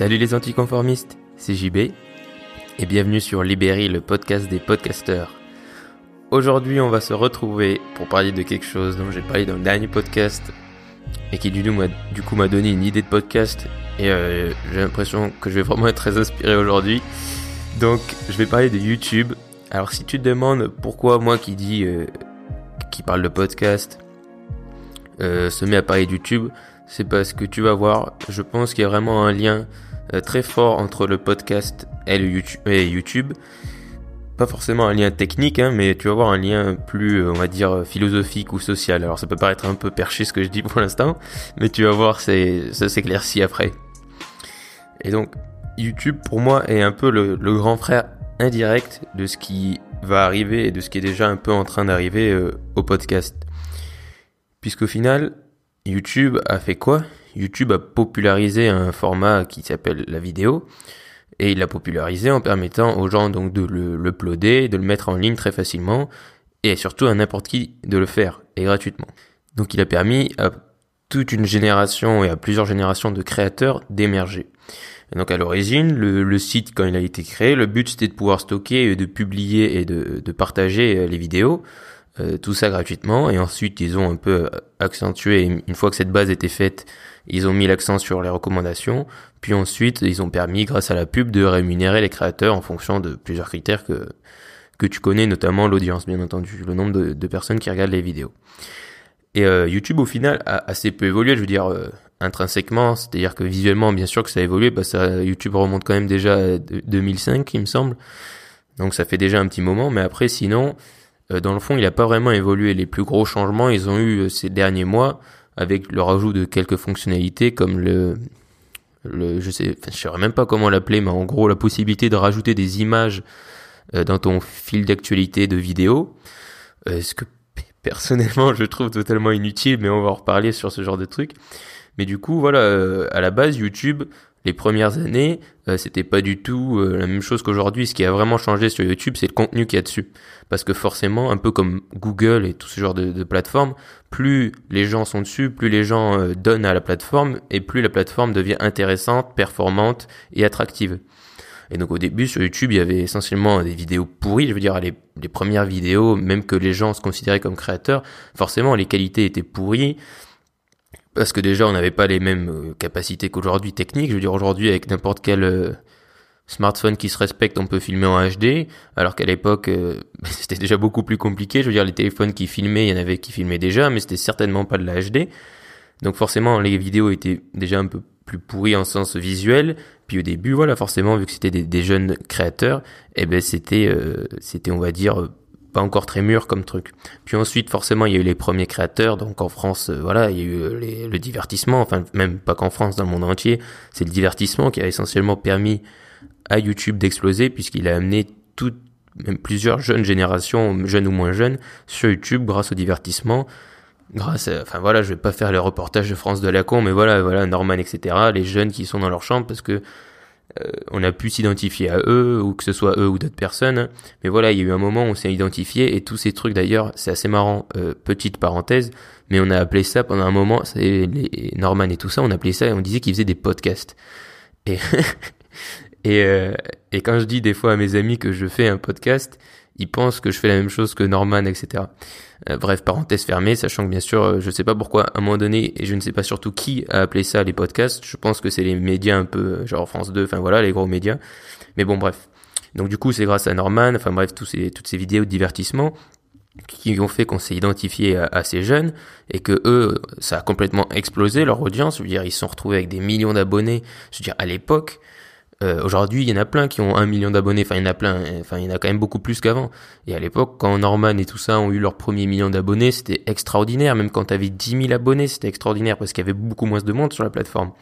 Salut les anticonformistes, c'est JB et bienvenue sur Libéry, le podcast des podcasteurs. Aujourd'hui, on va se retrouver pour parler de quelque chose dont j'ai parlé dans le dernier podcast et qui du coup m'a donné une idée de podcast et euh, j'ai l'impression que je vais vraiment être très inspiré aujourd'hui. Donc, je vais parler de YouTube. Alors, si tu te demandes pourquoi moi qui dis, euh, qui parle de podcast, euh, se met à parler de YouTube, c'est parce que tu vas voir, je pense qu'il y a vraiment un lien très fort entre le podcast et, le YouTube, et YouTube. Pas forcément un lien technique, hein, mais tu vas voir un lien plus, on va dire, philosophique ou social. Alors ça peut paraître un peu perché ce que je dis pour l'instant, mais tu vas voir, c'est, ça s'éclaircit après. Et donc, YouTube pour moi est un peu le, grand frère indirect de ce qui va arriver et de ce qui est déjà un peu en train d'arriver euh, au podcast. Puisqu'au final, YouTube a fait quoi? YouTube a popularisé un format qui s'appelle la vidéo et il l'a popularisé en permettant aux gens donc de le uploader, de le mettre en ligne très facilement et surtout à n'importe qui de le faire et gratuitement. Donc il a permis à toute une génération et à plusieurs générations de créateurs d'émerger. Et donc à l'origine, le, site quand il a été créé, le but c'était de pouvoir stocker, de publier et de, de partager euh, les vidéos, euh, tout ça gratuitement. Et ensuite ils ont un peu accentué, une fois que cette base était faite, ils ont mis l'accent sur les recommandations. Puis ensuite ils ont permis, grâce à la pub, de rémunérer les créateurs en fonction de plusieurs critères que que tu connais, notamment l'audience, bien entendu, le nombre de, personnes qui regardent les vidéos. Et euh, YouTube, au final, a assez peu évolué. Je veux dire, intrinsèquement, c'est-à-dire que visuellement, bien sûr que ça a évolué, parce que YouTube remonte quand même déjà à 2005, il me semble. Donc ça fait déjà un petit moment, mais après, sinon, euh, dans le fond, il n'a pas vraiment évolué. Les plus gros changements, ils ont eu euh, ces derniers mois, avec le rajout de quelques fonctionnalités comme le, le je sais, je saurais même pas comment l'appeler, mais en gros, la possibilité de rajouter des images euh, dans ton fil d'actualité de vidéo. ce que personnellement, je trouve totalement inutile, mais on va en reparler sur ce genre de truc. Mais du coup, voilà, euh, à la base, YouTube, les premières années, euh, c'était pas du tout euh, la même chose qu'aujourd'hui. Ce qui a vraiment changé sur YouTube, c'est le contenu qu'il y a dessus. Parce que forcément, un peu comme Google et tout ce genre de, de plateformes, plus les gens sont dessus, plus les gens donnent à la plateforme, et plus la plateforme devient intéressante, performante et attractive. Et donc au début sur YouTube, il y avait essentiellement des vidéos pourries, je veux dire les, les premières vidéos, même que les gens se considéraient comme créateurs, forcément les qualités étaient pourries, parce que déjà on n'avait pas les mêmes euh, capacités qu'aujourd'hui techniques. Je veux dire aujourd'hui avec n'importe quel euh, smartphone qui se respecte, on peut filmer en HD, alors qu'à l'époque euh, c'était déjà beaucoup plus compliqué. Je veux dire les téléphones qui filmaient, il y en avait qui filmaient déjà, mais c'était certainement pas de la HD. Donc forcément les vidéos étaient déjà un peu plus pourries en sens visuel. Puis au début, voilà, forcément vu que c'était des, jeunes créateurs, eh ben c'était c'était on va dire pas encore très mûr comme truc. Puis ensuite, forcément, il y a eu les premiers créateurs. Donc en France, euh, voilà, il y a eu euh, le divertissement. Enfin, même pas qu'en France, dans le monde entier, c'est le divertissement qui a essentiellement permis à YouTube d'exploser puisqu'il a amené toutes, même plusieurs jeunes générations, jeunes ou moins jeunes, sur YouTube grâce au divertissement. Grâce, à, enfin voilà, je vais pas faire les reportages de France de la con, mais voilà, voilà, Norman, etc. Les jeunes qui sont dans leur chambre parce que euh, on a pu s'identifier à eux ou que ce soit eux ou d'autres personnes. Mais voilà, il y a eu un moment où on s'est identifié et tous ces trucs d'ailleurs, c'est assez marrant. Euh, petite parenthèse, mais on a appelé ça pendant un moment, c'est les Norman et tout ça, on appelait ça et on disait qu'ils faisaient des podcasts. Et euh, et quand je dis des fois à mes amis que je fais un podcast, ils pensent que je fais la même chose que Norman, etc. Euh, bref, parenthèse fermée, sachant que bien sûr, euh, je sais pas pourquoi, à un moment donné, et je ne sais pas surtout qui a appelé ça les podcasts, je pense que c'est les médias un peu, euh, genre France 2, enfin voilà, les gros médias. Mais bon, bref. Donc du coup, c'est grâce à Norman, enfin bref, toutes ces vidéos de divertissement qui ont fait qu'on s'est identifié à, ces jeunes et que eux, ça a complètement explosé leur audience. Je veux dire, ils se sont retrouvés avec des millions d'abonnés. Je veux dire, à l'époque, euh, Aujourd'hui, il y en a plein qui ont un million d'abonnés. Enfin, il y en a plein. Enfin, il y en a quand même beaucoup plus qu'avant. Et à l'époque, quand Norman et tout ça ont eu leur premier million d'abonnés, c'était extraordinaire. Même quand tu avais 10 000 abonnés, c'était extraordinaire parce qu'il y avait beaucoup moins de monde sur la plateforme.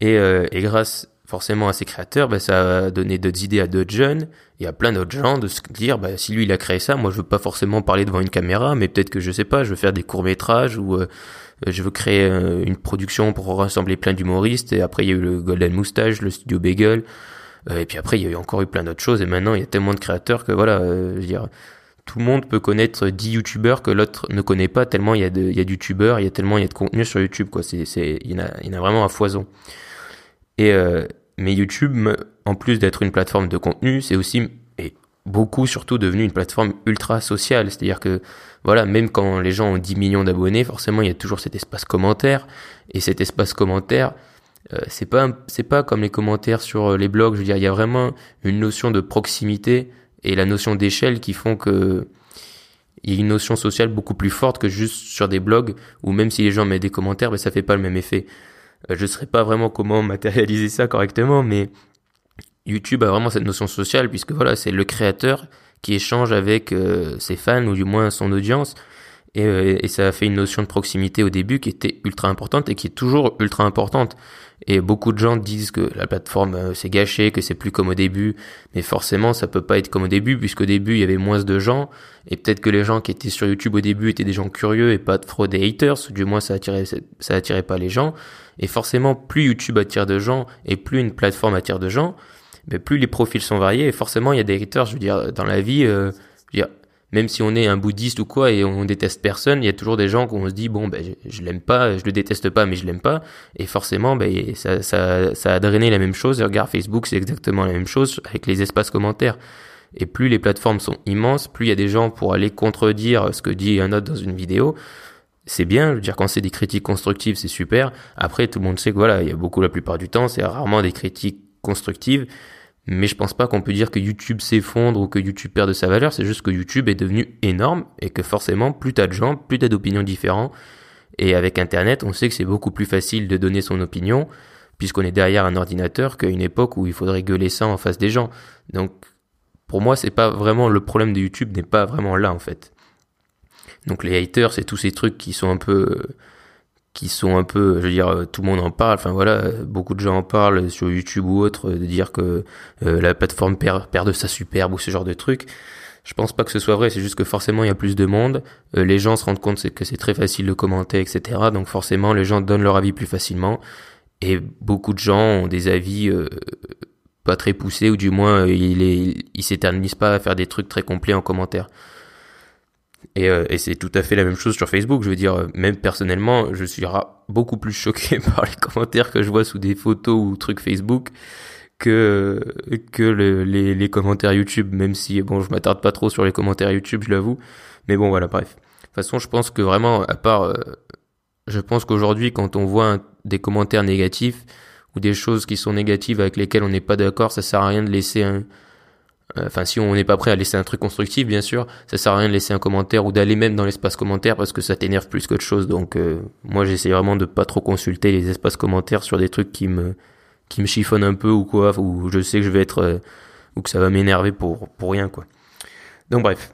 Et, euh, et grâce forcément à ces créateurs, bah, ça a donné d'autres idées à d'autres jeunes et à plein d'autres gens de se dire, bah, si lui il a créé ça, moi je veux pas forcément parler devant une caméra, mais peut-être que je sais pas, je veux faire des courts métrages ou euh, euh, je veux créer euh, une production pour rassembler plein d'humoristes. Et après, il y a eu le Golden Moustache, le studio Bagel. Euh, et puis après, il y a eu encore eu plein d'autres choses. Et maintenant, il y a tellement de créateurs que voilà, je veux dire, tout le monde peut connaître 10 youtubeurs que l'autre ne connaît pas tellement il y a de, il y a il y a tellement il y a de contenu sur YouTube, quoi. C'est, c'est, il y en a, il y en a vraiment à foison. Et, Mais YouTube, en plus d'être une plateforme de contenu, c'est aussi beaucoup surtout devenu une plateforme ultra sociale. C'est-à-dire que voilà, même quand les gens ont 10 millions d'abonnés, forcément il y a toujours cet espace commentaire. Et cet espace commentaire, euh, c'est pas c'est pas comme les commentaires sur les blogs. Je veux dire, il y a vraiment une notion de proximité et la notion d'échelle qui font que il y a une notion sociale beaucoup plus forte que juste sur des blogs où même si les gens mettent des commentaires, ben ça fait pas le même effet. Euh, je ne sais pas vraiment comment matérialiser ça correctement, mais YouTube a vraiment cette notion sociale puisque voilà, c'est le créateur qui échange avec euh, ses fans ou du moins son audience. Et, euh, et, ça a fait une notion de proximité au début qui était ultra importante et qui est toujours ultra importante. Et beaucoup de gens disent que la plateforme euh, s'est gâchée, que c'est plus comme au début. Mais forcément, ça peut pas être comme au début, puisqu'au début, il y avait moins de gens. Et peut-être que les gens qui étaient sur YouTube au début étaient des gens curieux et pas trop des haters. Du moins, ça attirait, ça attirait pas les gens. Et forcément, plus YouTube attire de gens et plus une plateforme attire de gens, mais plus les profils sont variés. Et forcément, il y a des haters. Je veux dire, dans la vie, euh, je veux dire, même si on est un bouddhiste ou quoi et on déteste personne, il y a toujours des gens qu'on se dit bon ben je, l'aime pas, je le déteste pas mais je l'aime pas et forcément ben ça, ça, ça a drainé la même chose. Regarde Facebook c'est exactement la même chose avec les espaces commentaires. Et plus les plateformes sont immenses, plus il y a des gens pour aller contredire ce que dit un autre dans une vidéo. C'est bien, je veux dire quand c'est des critiques constructives c'est super. Après tout le monde sait que voilà il y a beaucoup la plupart du temps c'est rarement des critiques constructives mais je pense pas qu'on peut dire que YouTube s'effondre ou que YouTube perd de sa valeur, c'est juste que YouTube est devenu énorme et que forcément, plus t'as de gens, plus t'as d'opinions différentes. Et avec Internet, on sait que c'est beaucoup plus facile de donner son opinion, puisqu'on est derrière un ordinateur qu'à une époque où il faudrait gueuler ça en face des gens. Donc, pour moi, c'est pas vraiment le problème de YouTube n'est pas vraiment là, en fait. Donc les haters, c'est tous ces trucs qui sont un peu qui sont un peu, je veux dire, euh, tout le monde en parle. Enfin voilà, beaucoup de gens en parlent sur YouTube ou autre, de dire que euh, la plateforme perd, perd de sa superbe ou ce genre de trucs. Je pense pas que ce soit vrai. C'est juste que forcément il y a plus de monde. Euh, les gens se rendent compte que c'est très facile de commenter, etc. Donc forcément les gens donnent leur avis plus facilement. Et beaucoup de gens ont des avis pas très poussés ou du moins ils ils s'éternisent pas à faire des trucs très complets en commentaire. Et, euh, et c'est tout à fait la même chose sur Facebook. Je veux dire, même personnellement, je suis beaucoup plus choqué par les commentaires que je vois sous des photos ou trucs Facebook que que le, les, les commentaires YouTube. Même si bon, je m'attarde pas trop sur les commentaires YouTube, je l'avoue. Mais bon, voilà, bref. De toute façon, je pense que vraiment, à part, euh, je pense qu'aujourd'hui, quand on voit des commentaires négatifs ou des choses qui sont négatives avec lesquelles on n'est pas d'accord, ça sert à rien de laisser un euh, enfin, si on n'est pas prêt à laisser un truc constructif, bien sûr, ça sert à rien de laisser un commentaire ou d'aller même dans l'espace commentaire parce que ça t'énerve plus qu'autre chose. Donc, euh, moi, j'essaie vraiment de pas trop consulter les espaces commentaires sur des trucs qui me qui me chiffonnent un peu ou quoi, ou je sais que je vais être euh, ou que ça va m'énerver pour pour rien quoi. Donc bref.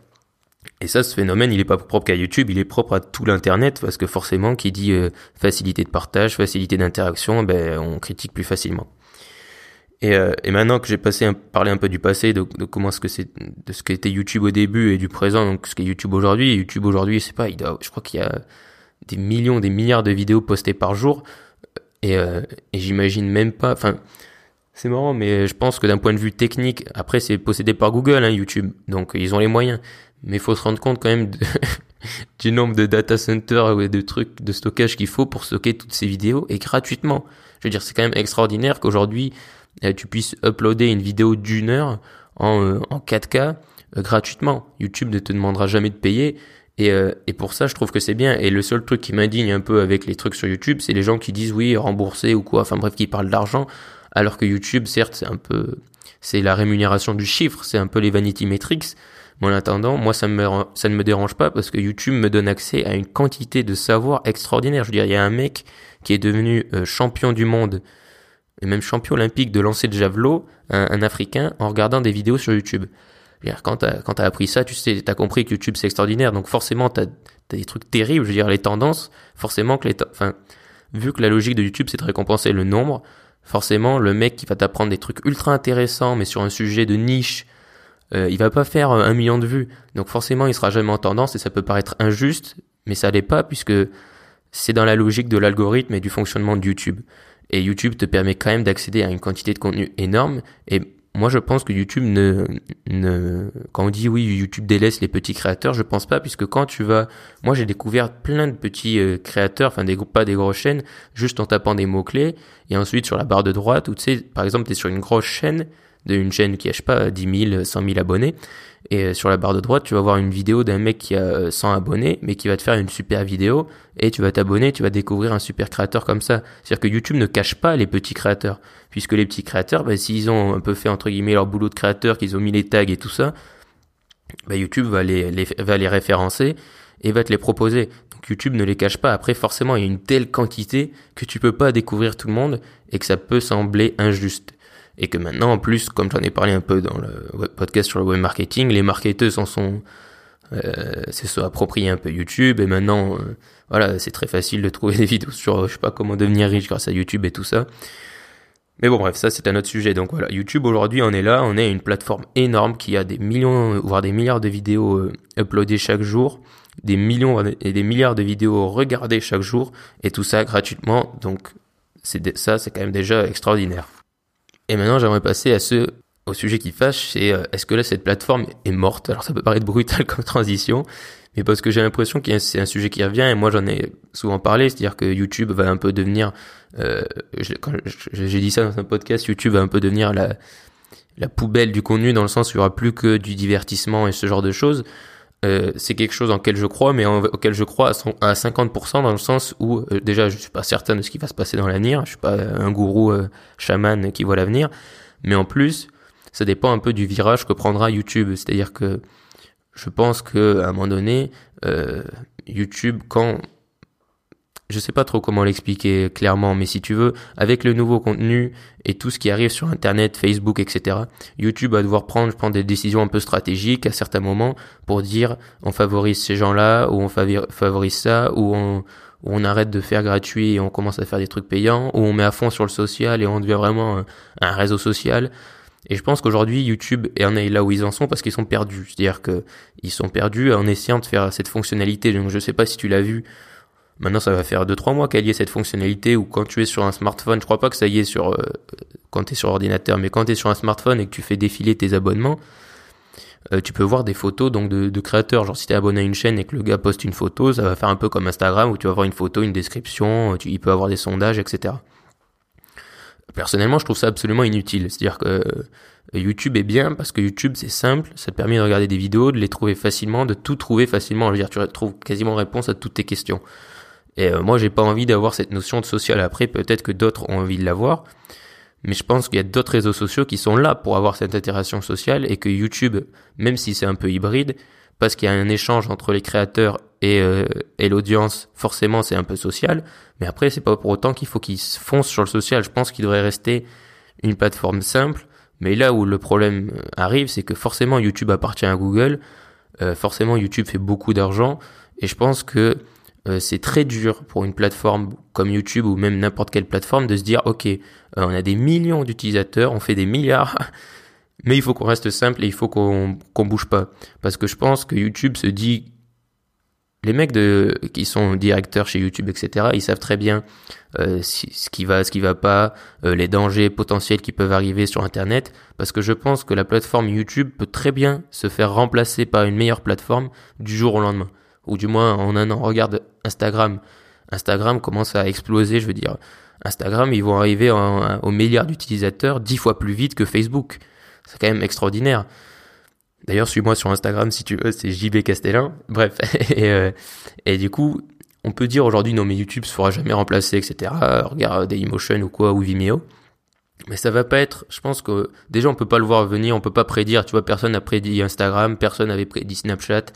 Et ça, ce phénomène, il est pas propre qu'à YouTube, il est propre à tout l'internet parce que forcément, qui dit facilité de partage, facilité d'interaction, ben on critique plus facilement. Et, euh, et maintenant que j'ai passé un, parlé un peu du passé, de, de comment ce que c'est, de ce qu'était YouTube au début et du présent, donc ce qu'est YouTube aujourd'hui. YouTube aujourd'hui, c'est pas, il doit, je crois qu'il y a des millions, des milliards de vidéos postées par jour. Et, euh, et j'imagine même pas, enfin, c'est marrant, mais je pense que d'un point de vue technique, après c'est possédé par Google, hein, YouTube, donc ils ont les moyens. Mais il faut se rendre compte quand même du nombre de data centers et de trucs de stockage qu'il faut pour stocker toutes ces vidéos et gratuitement. Je veux dire, c'est quand même extraordinaire qu'aujourd'hui tu puisses uploader une vidéo d'une heure en, euh, en 4K euh, gratuitement. YouTube ne te demandera jamais de payer. Et, et pour ça, je trouve que c'est bien. Et le seul truc qui m'indigne un peu avec les trucs sur YouTube, c'est les gens qui disent oui, rembourser ou quoi. Enfin bref, qui parlent d'argent. Alors que YouTube, certes, c'est un peu, c'est la rémunération du chiffre, c'est un peu les vanity metrics. Mais en attendant, moi, ça, me, ça ne me dérange pas parce que YouTube me donne accès à une quantité de savoir extraordinaire. Je veux dire, il y a un mec qui est devenu champion du monde et même champion olympique de lancer de javelot, un, Africain, en regardant des vidéos sur YouTube. Quand t'as quand as appris ça, tu sais, t'as compris que YouTube c'est extraordinaire, donc forcément t'as as des trucs terribles. Je veux dire les tendances, forcément que les, enfin, vu que la logique de YouTube c'est de récompenser le nombre, forcément le mec qui va t'apprendre des trucs ultra intéressants, mais sur un sujet de niche, euh, il va pas faire un million de vues. Donc forcément il sera jamais en tendance et ça peut paraître injuste, mais ça l'est pas puisque c'est dans la logique de l'algorithme et du fonctionnement de YouTube. Et YouTube te permet quand même d'accéder à une quantité de contenu énorme. Et moi je pense que YouTube ne, ne, quand on dit oui, YouTube délaisse les petits créateurs, je pense pas, puisque quand tu vas, moi j'ai découvert plein de petits euh, créateurs, enfin des pas des grosses chaînes, juste en tapant des mots clés, et ensuite sur la barre de droite, où tu sais, par exemple, tu es sur une grosse chaîne, d'une chaîne qui a, je sais pas, 10 000, 100 000 abonnés. Et euh, sur la barre de droite, tu vas voir une vidéo d'un mec qui a 100 euh, abonnés, mais qui va te faire une super vidéo, et tu vas t'abonner, tu vas découvrir un super créateur comme ça. C'est-à-dire que YouTube ne cache pas les petits créateurs, puisque les petits créateurs, bah, s'ils ont un peu fait entre guillemets leur boulot de créateur, qu'ils ont mis les tags et tout ça, bah, YouTube va les, les, va les référencer et va te les proposer. Donc YouTube ne les cache pas. Après, forcément, il y a une telle quantité que tu peux pas découvrir tout le monde et que ça peut sembler injuste et que maintenant en plus comme j'en ai parlé un peu dans le podcast sur le web marketing les marketeurs s'en sont euh, se sont appropriés un peu YouTube. Et maintenant euh, voilà c'est très facile de trouver des vidéos sur je sais pas comment devenir riche grâce à YouTube et tout ça. Mais bon bref ça c'est un autre sujet. Donc voilà YouTube aujourd'hui on est là. On est une plateforme énorme qui a des millions voire des milliards de vidéos euh, uploadées chaque jour. Des millions et des milliards de vidéos regardées chaque jour. Et tout ça gratuitement. Donc c'est ça c'est quand même déjà extraordinaire et maintenant, j'aimerais passer à ce, au sujet qui fâche, c'est euh, est-ce que là, cette plateforme est morte? Alors, ça peut paraître brutal comme transition, mais parce que j'ai l'impression que c'est un sujet qui revient, et moi, j'en ai souvent parlé, c'est-à-dire que YouTube va un peu devenir, euh, j'ai dit ça dans un podcast, YouTube va un peu devenir la, la poubelle du contenu, dans le sens où il y aura plus que du divertissement et ce genre de choses. Euh, c'est quelque chose en lequel je crois, mais auquel je crois à, 50% dans le sens où euh, déjà je suis pas certain de ce qui va se passer dans l'avenir. Je suis pas un gourou euh, chaman qui voit l'avenir, mais en plus ça dépend un peu du virage que prendra YouTube. C'est-à-dire que je pense que à un moment donné, YouTube quand je sais pas trop comment l'expliquer clairement, mais si tu veux, avec le nouveau contenu et tout ce qui arrive sur Internet, Facebook, etc., YouTube va devoir prendre, prendre des décisions un peu stratégiques à certains moments pour dire on favorise ces gens-là, ou on favorise ça, ou on, arrête de faire gratuit et on commence à faire des trucs payants, ou on met à fond sur le social et on devient vraiment un, réseau social. Et je pense qu'aujourd'hui, YouTube en est là où ils en sont parce qu'ils sont perdus. C'est-à-dire que ils sont perdus en essayant de faire cette fonctionnalité. Donc je sais pas si tu l'as vu, Maintenant, ça va faire 2-3 mois qu'elle y ait cette fonctionnalité où quand tu es sur un smartphone, je crois pas que ça y est sur euh, quand tu es sur ordinateur, mais quand tu es sur un smartphone et que tu fais défiler tes abonnements, euh, tu peux voir des photos donc de, de créateurs. Genre si tu es abonné à une chaîne et que le gars poste une photo, ça va faire un peu comme Instagram où tu vas voir une photo, une description, tu, il peut avoir des sondages, etc. Personnellement, je trouve ça absolument inutile. C'est-à-dire que euh, YouTube est bien parce que YouTube c'est simple, ça te permet de regarder des vidéos, de les trouver facilement, de tout trouver facilement. Je veux dire, tu trouves quasiment réponse à toutes tes questions. Et euh, moi, j'ai pas envie d'avoir cette notion de social après. Peut-être que d'autres ont envie de l'avoir. Mais je pense qu'il y a d'autres réseaux sociaux qui sont là pour avoir cette interaction sociale et que YouTube, même si c'est un peu hybride, parce qu'il y a un échange entre les créateurs et, euh, et l'audience, forcément c'est un peu social. Mais après, c'est pas pour autant qu'il faut qu'ils foncent sur le social. Je pense qu'il devrait rester une plateforme simple. Mais là où le problème euh, arrive, c'est que forcément YouTube appartient à Google. forcément YouTube fait beaucoup d'argent. Et je pense que euh, c'est très dur pour une plateforme comme YouTube ou même n'importe quelle plateforme de se dire ok, euh, on a des millions d'utilisateurs, on fait des milliards, mais il faut qu'on reste simple et il faut qu'on qu'on bouge pas. Parce que je pense que YouTube se dit les mecs de qui sont directeurs chez YouTube etc ils savent très bien euh, ce qui va ce qui va pas les dangers potentiels qui peuvent arriver sur internet. Parce que je pense que la plateforme YouTube peut très bien se faire remplacer par une meilleure plateforme du jour au lendemain ou du moins en un an. Regarde Instagram. Instagram commence à exploser, je veux dire. Instagram, ils vont arriver au milliard d'utilisateurs dix fois plus vite que Facebook. C'est quand même extraordinaire. D'ailleurs, suis-moi sur Instagram si tu veux, c'est JB Castellin. Bref, et, euh, et du coup, on peut dire aujourd'hui non mais YouTube se fera jamais remplacer, etc. Regarde Dailymotion ou quoi ou Vimeo. Mais ça va pas être, je pense que déjà on peut pas le voir venir, on peut pas prédire, tu vois, personne n'a prédit Instagram, personne n'avait prédit Snapchat,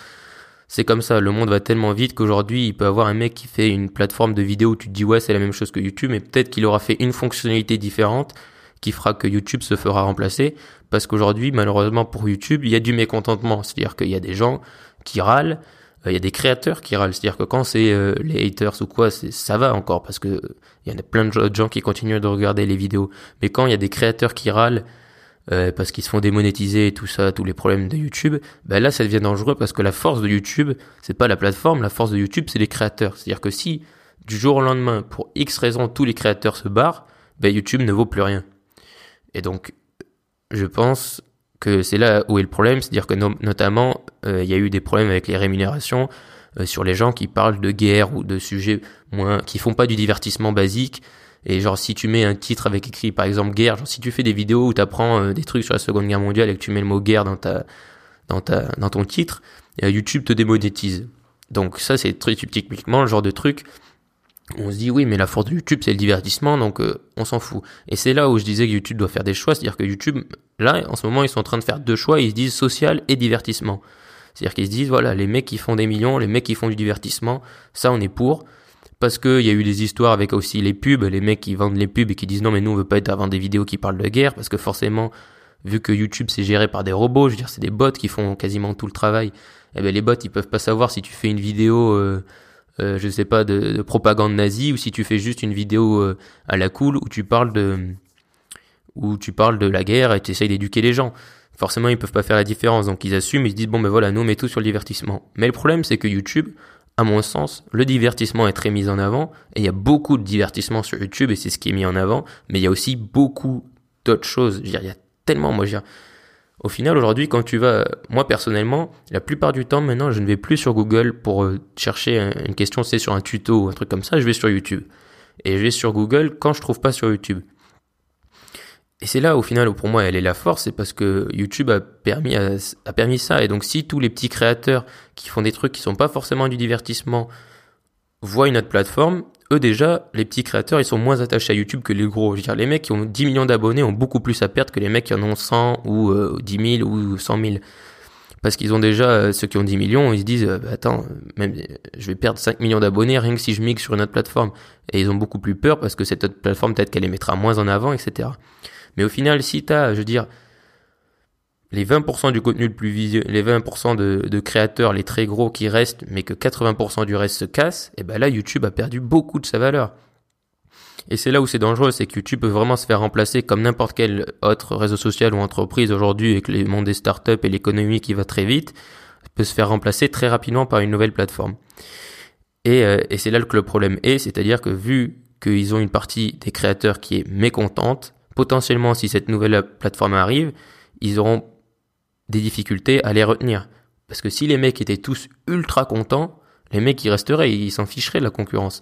c'est comme ça, le monde va tellement vite qu'aujourd'hui, il peut avoir un mec qui fait une plateforme de vidéo où tu te dis ouais, c'est la même chose que YouTube, mais peut-être qu'il aura fait une fonctionnalité différente qui fera que YouTube se fera remplacer. Parce qu'aujourd'hui, malheureusement pour YouTube, il y a du mécontentement, c'est-à-dire qu'il y a des gens qui râlent, euh, il y a des créateurs qui râlent, c'est-à-dire que quand c'est euh, les haters ou quoi, ça va encore parce que il y en a plein de gens qui continuent de regarder les vidéos, mais quand il y a des créateurs qui râlent euh, parce qu'ils se font démonétiser et tout ça, tous les problèmes de YouTube, ben là ça devient dangereux parce que la force de YouTube, c'est pas la plateforme, la force de YouTube c'est les créateurs. C'est-à-dire que si du jour au lendemain, pour X raisons, tous les créateurs se barrent, ben YouTube ne vaut plus rien. Et donc je pense que c'est là où est le problème, c'est-à-dire que notamment, il y a eu des problèmes avec les rémunérations sur les gens qui parlent de guerre ou de sujets moins, qui font pas du divertissement basique, et genre si tu mets un titre avec écrit par exemple guerre, genre si tu fais des vidéos où tu apprends euh, des trucs sur la Seconde Guerre mondiale et que tu mets le mot guerre dans ta dans ta dans ton titre, euh, YouTube te démonétise. Donc ça c'est très typiquement le genre de truc où on se dit oui mais la force de YouTube c'est le divertissement donc euh, on s'en fout. Et c'est là où je disais que YouTube doit faire des choix, c'est-à-dire que YouTube là en ce moment ils sont en train de faire deux choix, ils se disent social et divertissement. C'est-à-dire qu'ils se disent voilà les mecs qui font des millions, les mecs qui font du divertissement, ça on est pour parce qu'il y a eu des histoires avec aussi les pubs, les mecs qui vendent les pubs et qui disent non mais nous on veut pas être avant des vidéos qui parlent de guerre parce que forcément vu que YouTube c'est géré par des robots, je veux dire c'est des bots qui font quasiment tout le travail. Eh ben les bots ils peuvent pas savoir si tu fais une vidéo euh, euh, je sais pas de, propagande nazie ou si tu fais juste une vidéo euh, à la cool où tu parles de où tu parles de la guerre et tu essayes d'éduquer les gens. Forcément, ils peuvent pas faire la différence, donc ils assument, ils se disent bon ben voilà, nous on met tout sur le divertissement. Mais le problème c'est que YouTube, à mon sens, le divertissement est très mis en avant, et il y a beaucoup de divertissement sur YouTube, et c'est ce qui est mis en avant, mais il y a aussi beaucoup d'autres choses. Il y a tellement, moi, je veux au final, aujourd'hui, quand tu vas, moi personnellement, la plupart du temps, maintenant, je ne vais plus sur Google pour euh, chercher une question, c'est sur un tuto ou un truc comme ça, je vais sur YouTube. Et je vais sur Google quand je trouve pas sur YouTube. Et c'est là, au final, pour moi, elle est la force, c'est parce que YouTube a permis, a, permis ça. Et donc, si tous les petits créateurs qui font des trucs qui sont pas forcément du divertissement voient une autre plateforme, eux déjà, les petits créateurs, ils sont moins attachés à YouTube que les gros. Je veux dire, les mecs qui ont 10 millions d'abonnés ont beaucoup plus à perdre que les mecs qui en ont 100 ou euh, 10 000 ou 100 000. Parce qu'ils ont déjà, euh, ceux qui ont 10 millions, ils se disent, euh, bah, attends, même, je vais perdre 5 millions d'abonnés rien que si je mixe sur une autre plateforme. Et ils ont beaucoup plus peur parce que cette autre plateforme, peut-être qu'elle les mettra moins en avant, etc. Mais au final, si tu as, je veux dire, les 20% du contenu le plus visuel, les 20% de, créateurs, les très gros qui restent, mais que 80% du reste se casse, et ben là, YouTube a perdu beaucoup de sa valeur. Et c'est là où c'est dangereux, c'est que YouTube peut vraiment se faire remplacer comme n'importe quel autre réseau social ou entreprise aujourd'hui avec le monde des startups et l'économie qui va très vite, peut se faire remplacer très rapidement par une nouvelle plateforme. Et, euh, et c'est là que le problème est, c'est-à-dire que vu qu'ils ont une partie des créateurs qui est mécontente, potentiellement, si cette nouvelle plateforme arrive, ils auront des difficultés à les retenir. Parce que si les mecs étaient tous ultra contents, les mecs ils resteraient, ils s'en ficheraient de la concurrence.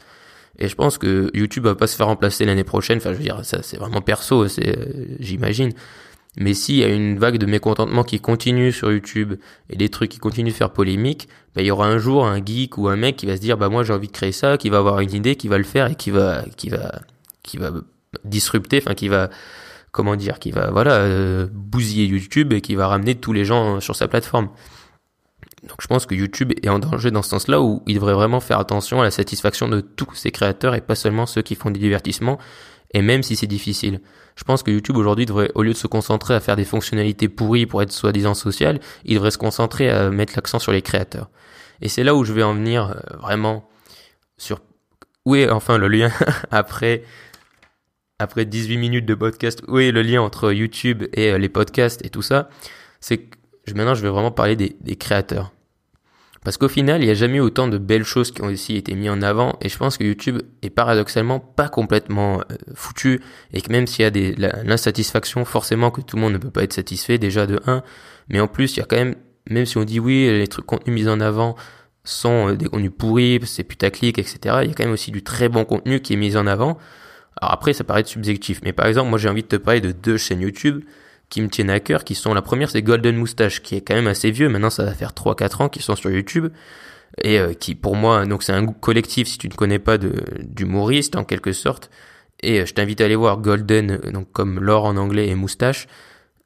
Et je pense que YouTube va pas se faire remplacer l'année prochaine. Enfin, je veux dire, c'est vraiment perso, c'est, euh, j'imagine. Mais s'il y a une vague de mécontentement qui continue sur YouTube et des trucs qui continuent de faire polémique, bah, il y aura un jour un geek ou un mec qui va se dire, bah moi j'ai envie de créer ça, qui va avoir une idée, qui va le faire et qui va, qui va, qui va disrupter, enfin qui va comment dire, qui va voilà euh, bousiller YouTube et qui va ramener tous les gens sur sa plateforme. Donc je pense que YouTube est en danger dans ce sens-là où il devrait vraiment faire attention à la satisfaction de tous ses créateurs et pas seulement ceux qui font du divertissement. Et même si c'est difficile, je pense que YouTube aujourd'hui devrait, au lieu de se concentrer à faire des fonctionnalités pourries pour être soi-disant social, il devrait se concentrer à mettre l'accent sur les créateurs. Et c'est là où je vais en venir euh, vraiment sur où est enfin le lien après après 18 minutes de podcast, où est le lien entre YouTube et euh, les podcasts et tout ça, c'est que maintenant je vais vraiment parler des, des créateurs. Parce qu'au final, il n'y a jamais eu autant de belles choses qui ont aussi été mises en avant, et je pense que YouTube est paradoxalement pas complètement euh, foutu, et que même s'il y a des, l'insatisfaction, forcément que tout le monde ne peut pas être satisfait déjà de 1, mais en plus il y a quand même, même si on dit oui, les trucs contenus mis en avant sont euh, des contenus pourris, c'est putaclic, etc., il y a quand même aussi du très bon contenu qui est mis en avant, alors après, ça paraît subjectif, mais par exemple, moi j'ai envie de te parler de deux chaînes YouTube qui me tiennent à cœur, qui sont la première, c'est Golden Moustache, qui est quand même assez vieux, maintenant ça va faire 3-4 ans qu'ils sont sur YouTube, et euh, qui pour moi, donc c'est un collectif, si tu ne connais pas d'humoriste en quelque sorte, et euh, je t'invite à aller voir Golden, euh, donc comme l'or en anglais et Moustache,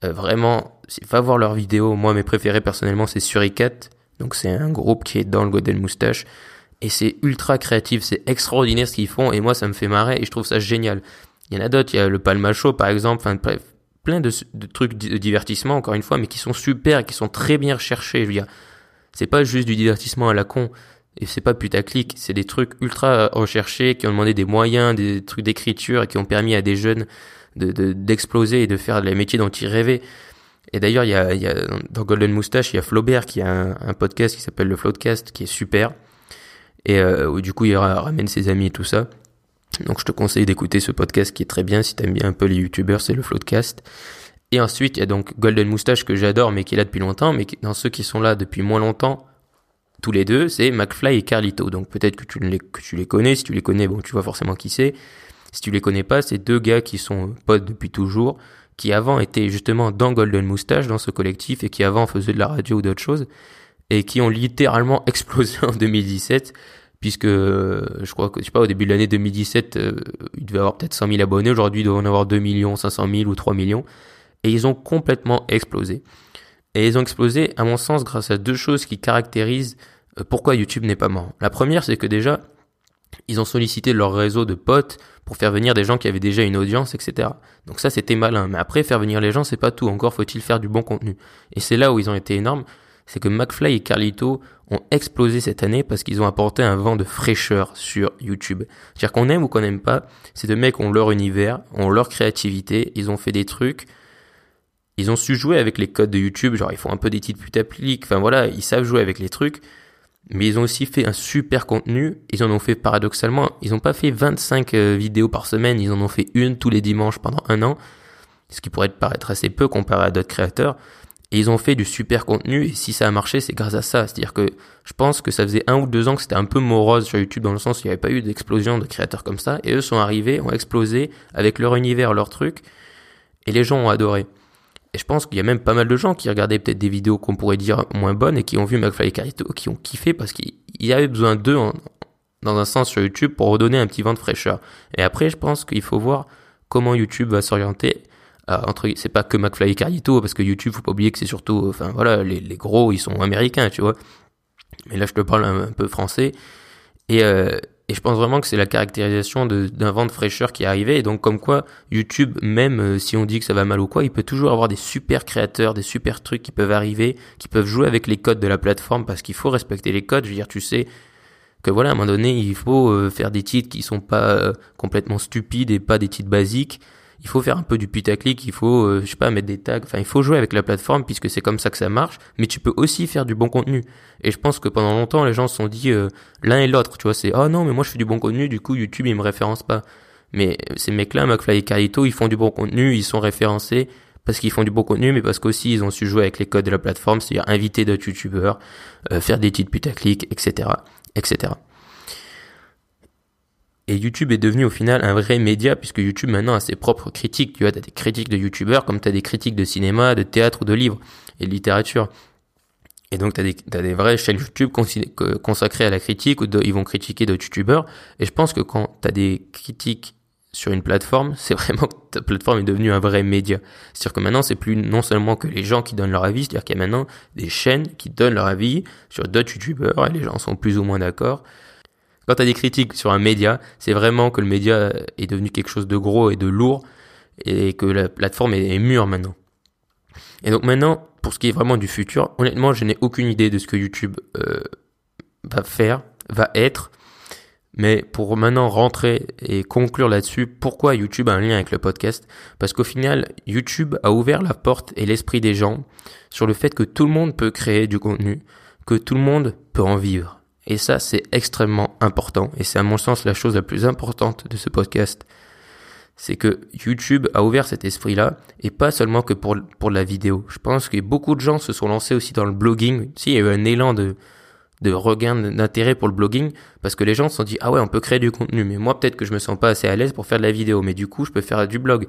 vraiment, va voir leurs vidéos, moi mes préférés personnellement c'est Suricat, donc c'est un groupe qui est dans le Golden Moustache, et c'est ultra créatif, c'est extraordinaire ce qu'ils font et moi ça me fait marrer et je trouve ça génial. Il y en a d'autres, il y a le Palma Show par exemple, enfin bref, plein de, trucs de divertissement encore une fois, mais qui sont super et qui sont très bien recherchés. Je veux dire, c'est pas juste du divertissement à la con et c'est pas putaclic, c'est des trucs ultra recherchés qui ont demandé des moyens, des trucs d'écriture et qui ont permis à des jeunes de d'exploser et de faire les métiers dont ils rêvaient. Et d'ailleurs, il y a, dans Golden Moustache, il y a Flaubert qui a un, un podcast qui s'appelle le Floatcast qui est super et euh, du coup il ramène ses amis et tout ça. Donc je te conseille d'écouter ce podcast qui est très bien si t'aimes bien un peu les youtubeurs, c'est le Floodcast. Et ensuite, il y a donc Golden Moustache que j'adore, mais qui est là depuis longtemps, mais dans ceux qui sont là depuis moins longtemps, tous les deux, c'est McFly et Carlito. Donc peut-être que tu, les, que tu les connais, si tu les connais, bon, tu vois forcément qui c'est. Si tu les connais pas, c'est deux gars qui sont potes depuis toujours, qui avant étaient justement dans Golden Moustache, dans ce collectif, et qui avant faisaient de la radio ou d'autres choses, et qui ont littéralement explosé en 2017 puisque euh, je crois que je sais pas au début de l'année 2017 euh, il devait avoir peut-être 100 000 abonnés aujourd'hui il doit en avoir 2 millions 500 000 ou 3 millions et ils ont complètement explosé et ils ont explosé à mon sens grâce à deux choses qui caractérisent euh, pourquoi YouTube n'est pas mort la première c'est que déjà ils ont sollicité leur réseau de potes pour faire venir des gens qui avaient déjà une audience, etc. Donc ça, c'était malin. Mais après, faire venir les gens, c'est pas tout. Encore faut-il faire du bon contenu. Et c'est là où ils ont été énormes c'est que McFly et Carlito ont explosé cette année parce qu'ils ont apporté un vent de fraîcheur sur YouTube. C'est-à-dire qu'on aime ou qu'on n'aime pas, ces deux mecs ont leur univers, ont leur créativité, ils ont fait des trucs, ils ont su jouer avec les codes de YouTube, genre ils font un peu des titres putaplik, enfin voilà, ils savent jouer avec les trucs, mais ils ont aussi fait un super contenu, ils en ont fait paradoxalement, ils n'ont pas fait 25 euh, vidéos par semaine, ils en ont fait une tous les dimanches pendant un an, ce qui pourrait paraître assez peu comparé à d'autres créateurs, et ils ont fait du super contenu, et si ça a marché, c'est grâce à ça. C'est-à-dire que je pense que ça faisait un ou deux ans que c'était un peu morose sur YouTube, dans le sens où il n'y avait pas eu d'explosion de créateurs comme ça, et eux sont arrivés, ont explosé avec leur univers, leur truc, et les gens ont adoré. Et je pense qu'il y a même pas mal de gens qui regardaient peut-être des vidéos qu'on pourrait dire moins bonnes, et qui ont vu McFly et Carito, qui ont kiffé parce qu'il y avait besoin d'eux dans un sens sur YouTube pour redonner un petit vent de fraîcheur. Et après, je pense qu'il faut voir comment YouTube va s'orienter euh, c'est pas que McFly et Carlito parce que YouTube faut pas oublier que c'est surtout enfin voilà les, les, gros ils sont américains tu vois. Mais là je te parle un, peu français. Et euh, et je pense vraiment que c'est la caractérisation d'un vent de fraîcheur qui est arrivé. Et donc comme quoi YouTube même euh, si on dit que ça va mal ou quoi il peut toujours avoir des super créateurs des super trucs qui peuvent arriver qui peuvent jouer avec les codes de la plateforme parce qu'il faut respecter les codes. Je veux dire tu sais que voilà à un moment donné il faut faire des titres qui sont pas complètement stupides et pas des titres basiques il faut faire un peu du putaclic, il faut, euh, je sais pas, mettre des tags, enfin, il faut jouer avec la plateforme puisque c'est comme ça que ça marche, mais tu peux aussi faire du bon contenu. Et je pense que pendant longtemps, les gens se sont dit euh, l'un et l'autre, tu vois, c'est, oh non, mais moi je fais du bon contenu, du coup YouTube il me référence pas. Mais ces mecs-là, McFly et Carito, ils font du bon contenu, ils sont référencés parce qu'ils font du bon contenu, mais parce qu'aussi ils ont su jouer avec les codes de la plateforme, c'est-à-dire inviter d'autres youtubeurs, euh, faire des titres putaclic, etc., etc. Et YouTube est devenu au final un vrai média puisque YouTube maintenant a ses propres critiques. Tu vois, as des critiques de YouTubeurs comme tu as des critiques de cinéma, de théâtre ou de livres et de littérature. Et donc, tu as des, as des vraies chaînes YouTube consacrées à la critique où ils vont critiquer d'autres YouTubeurs. Et je pense que quand tu as des critiques sur une plateforme, c'est vraiment que ta plateforme est devenue un vrai média. C'est-à-dire que maintenant, c'est plus non seulement que les gens qui donnent leur avis, c'est-à-dire qu'il y a maintenant des chaînes qui donnent leur avis sur d'autres YouTubeurs et les gens sont plus ou moins d'accord. Quand tu as des critiques sur un média, c'est vraiment que le média est devenu quelque chose de gros et de lourd et que la plateforme est, mûre maintenant. Et donc maintenant, pour ce qui est vraiment du futur, honnêtement, je n'ai aucune idée de ce que YouTube euh, va faire, va être. Mais pour maintenant rentrer et conclure là-dessus, pourquoi YouTube a un lien avec le podcast? Parce qu'au final, YouTube a ouvert la porte et l'esprit des gens sur le fait que tout le monde peut créer du contenu, que tout le monde peut en vivre. Et ça, c'est extrêmement important. Et c'est à mon sens la chose la plus importante de ce podcast. C'est que YouTube a ouvert cet esprit-là, et pas seulement que pour, la vidéo. Je pense que beaucoup de gens se sont lancés aussi dans le blogging. Si, il y a eu un élan de, de regain d'intérêt pour le blogging, parce que les gens se sont dit, ah ouais, on peut créer du contenu, mais moi, peut-être que je me sens pas assez à l'aise pour faire de la vidéo, mais du coup, je peux faire du blog.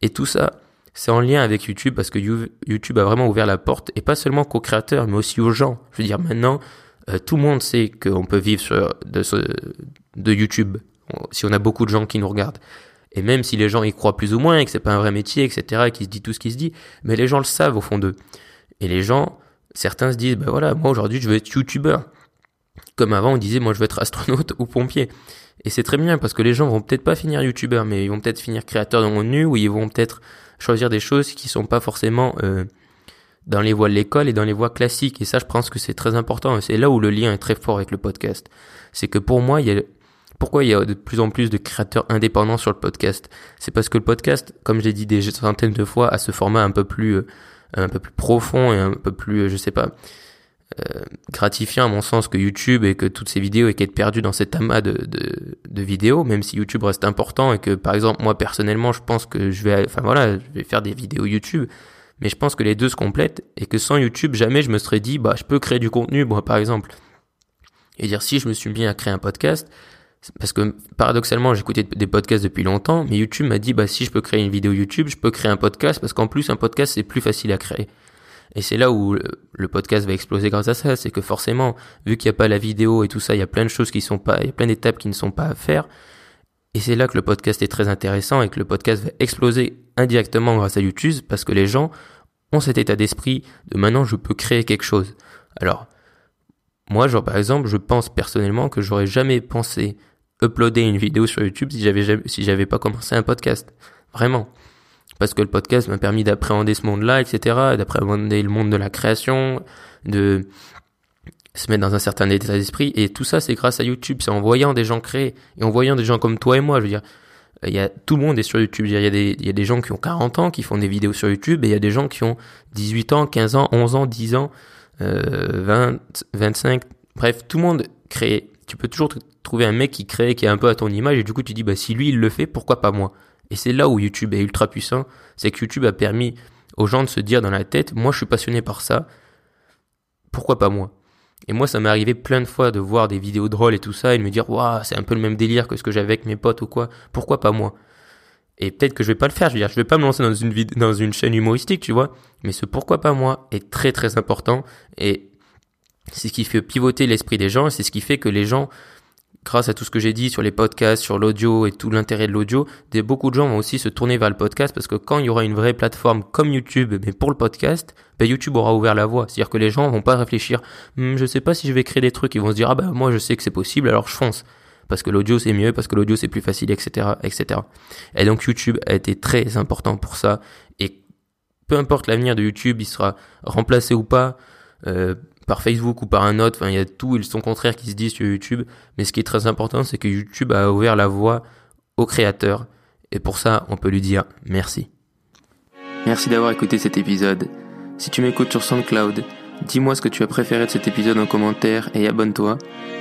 Et tout ça, c'est en lien avec YouTube, parce que YouTube a vraiment ouvert la porte, et pas seulement qu'aux créateurs, mais aussi aux gens. Je veux dire, maintenant, euh, tout le monde sait qu'on peut vivre sur, de, YouTube si on a beaucoup de gens qui nous regardent. Et même si les gens y croient plus ou moins et que c'est pas un vrai métier, etc., et qu'ils se dit tout ce qui se dit, mais les gens le savent au fond d'eux. Et les gens, certains se disent, ben voilà, moi aujourd'hui je veux être youtubeur. Comme avant on disait, moi je veux être astronaute ou pompier. Et c'est très bien parce que les gens vont peut-être pas finir youtubeur, mais ils vont peut-être finir créateurs de contenu ou ils vont peut-être choisir des choses qui sont pas forcément euh, dans les voies de l'école et dans les voies classiques. Et ça, je pense que c'est très important. C'est là où le lien est très fort avec le podcast. C'est que pour moi, il y a, pourquoi il y a de plus en plus de créateurs indépendants sur le podcast? C'est parce que le podcast, comme je l'ai dit des centaines de fois, a ce format un peu plus, euh, un peu plus profond et un peu plus, euh, je sais pas, gratifiant à mon sens que YouTube et que toutes ces vidéos aient été perdues dans cet amas de, de, de, vidéos, même si YouTube reste important et que par exemple moi personnellement je pense que je vais, enfin voilà, je vais faire des vidéos YouTube, mais je pense que les deux se complètent et que sans YouTube jamais je me serais dit bah je peux créer du contenu moi par exemple et dire si je me suis mis à créer un podcast parce que paradoxalement j'écoutais des podcasts depuis longtemps mais YouTube m'a dit bah si je peux créer une vidéo YouTube je peux créer un podcast parce qu'en plus un podcast c'est plus facile à créer et c'est là où le podcast va exploser grâce à ça, c'est que forcément, vu qu'il n'y a pas la vidéo et tout ça, il y a plein de choses qui sont pas, il y a plein d'étapes qui ne sont pas à faire. Et c'est là que le podcast est très intéressant et que le podcast va exploser indirectement grâce à YouTube parce que les gens ont cet état d'esprit de maintenant je peux créer quelque chose. Alors, moi, par exemple, je pense personnellement que j'aurais jamais pensé uploader une vidéo sur YouTube si j'avais si pas commencé un podcast. Vraiment parce que le podcast m'a permis d'appréhender ce monde-là, etc., d'appréhender le monde de la création, de se mettre dans un certain état d'esprit. Et tout ça, c'est grâce à YouTube. C'est en voyant des gens créer et en voyant des gens comme toi et moi. Je veux dire, il y a tout le monde est sur YouTube. Il y a des, gens qui ont 40 ans qui font des vidéos sur YouTube et il y a des gens qui ont 18 ans, 15 ans, 11 ans, 10 ans, euh, 20, 25. Bref, tout le monde crée. Tu peux toujours trouver un mec qui crée, qui est un peu à ton image et du coup tu dis, bah, si lui il le fait, pourquoi pas moi? Et c'est là où YouTube est ultra puissant, c'est que YouTube a permis aux gens de se dire dans la tête, moi je suis passionné par ça, pourquoi pas moi? Et moi ça m'est arrivé plein de fois de voir des vidéos drôles et tout ça et de me dire, waouh, c'est un peu le même délire que ce que j'avais avec mes potes ou quoi, pourquoi pas moi? Et peut-être que je vais pas le faire, je veux dire, je vais pas me lancer dans une dans une chaîne humoristique, tu vois, mais ce pourquoi pas moi est très très important et c'est ce qui fait pivoter l'esprit des gens, c'est ce qui fait que les gens grâce à tout ce que j'ai dit sur les podcasts, sur l'audio et tout l'intérêt de l'audio, beaucoup de gens vont aussi se tourner vers le podcast parce que quand il y aura une vraie plateforme comme YouTube, mais pour le podcast, ben YouTube aura ouvert la voie. C'est-à-dire que les gens vont pas réfléchir, hm, je sais pas si je vais créer des trucs, ils vont se dire ah ben moi je sais que c'est possible, alors je fonce parce que l'audio c'est mieux, parce que l'audio c'est plus facile, etc., etc. Et donc YouTube a été très important pour ça. Et peu importe l'avenir de YouTube, il sera remplacé ou pas. Euh, par Facebook ou par un autre. Enfin, il y a tout et son contraire qui se dit sur YouTube. Mais ce qui est très important, c'est que YouTube a ouvert la voie aux créateurs. Et pour ça, on peut lui dire merci. Merci d'avoir écouté cet épisode. Si tu m'écoutes sur SoundCloud, dis-moi ce que tu as préféré de cet épisode en commentaire et abonne-toi.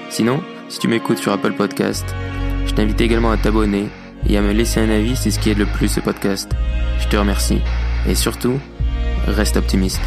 Sinon, si tu m'écoutes sur Apple Podcast, je t'invite également à t'abonner et à me laisser un avis, c'est ce qui aide le plus ce podcast. Je te remercie. Et surtout, reste optimiste.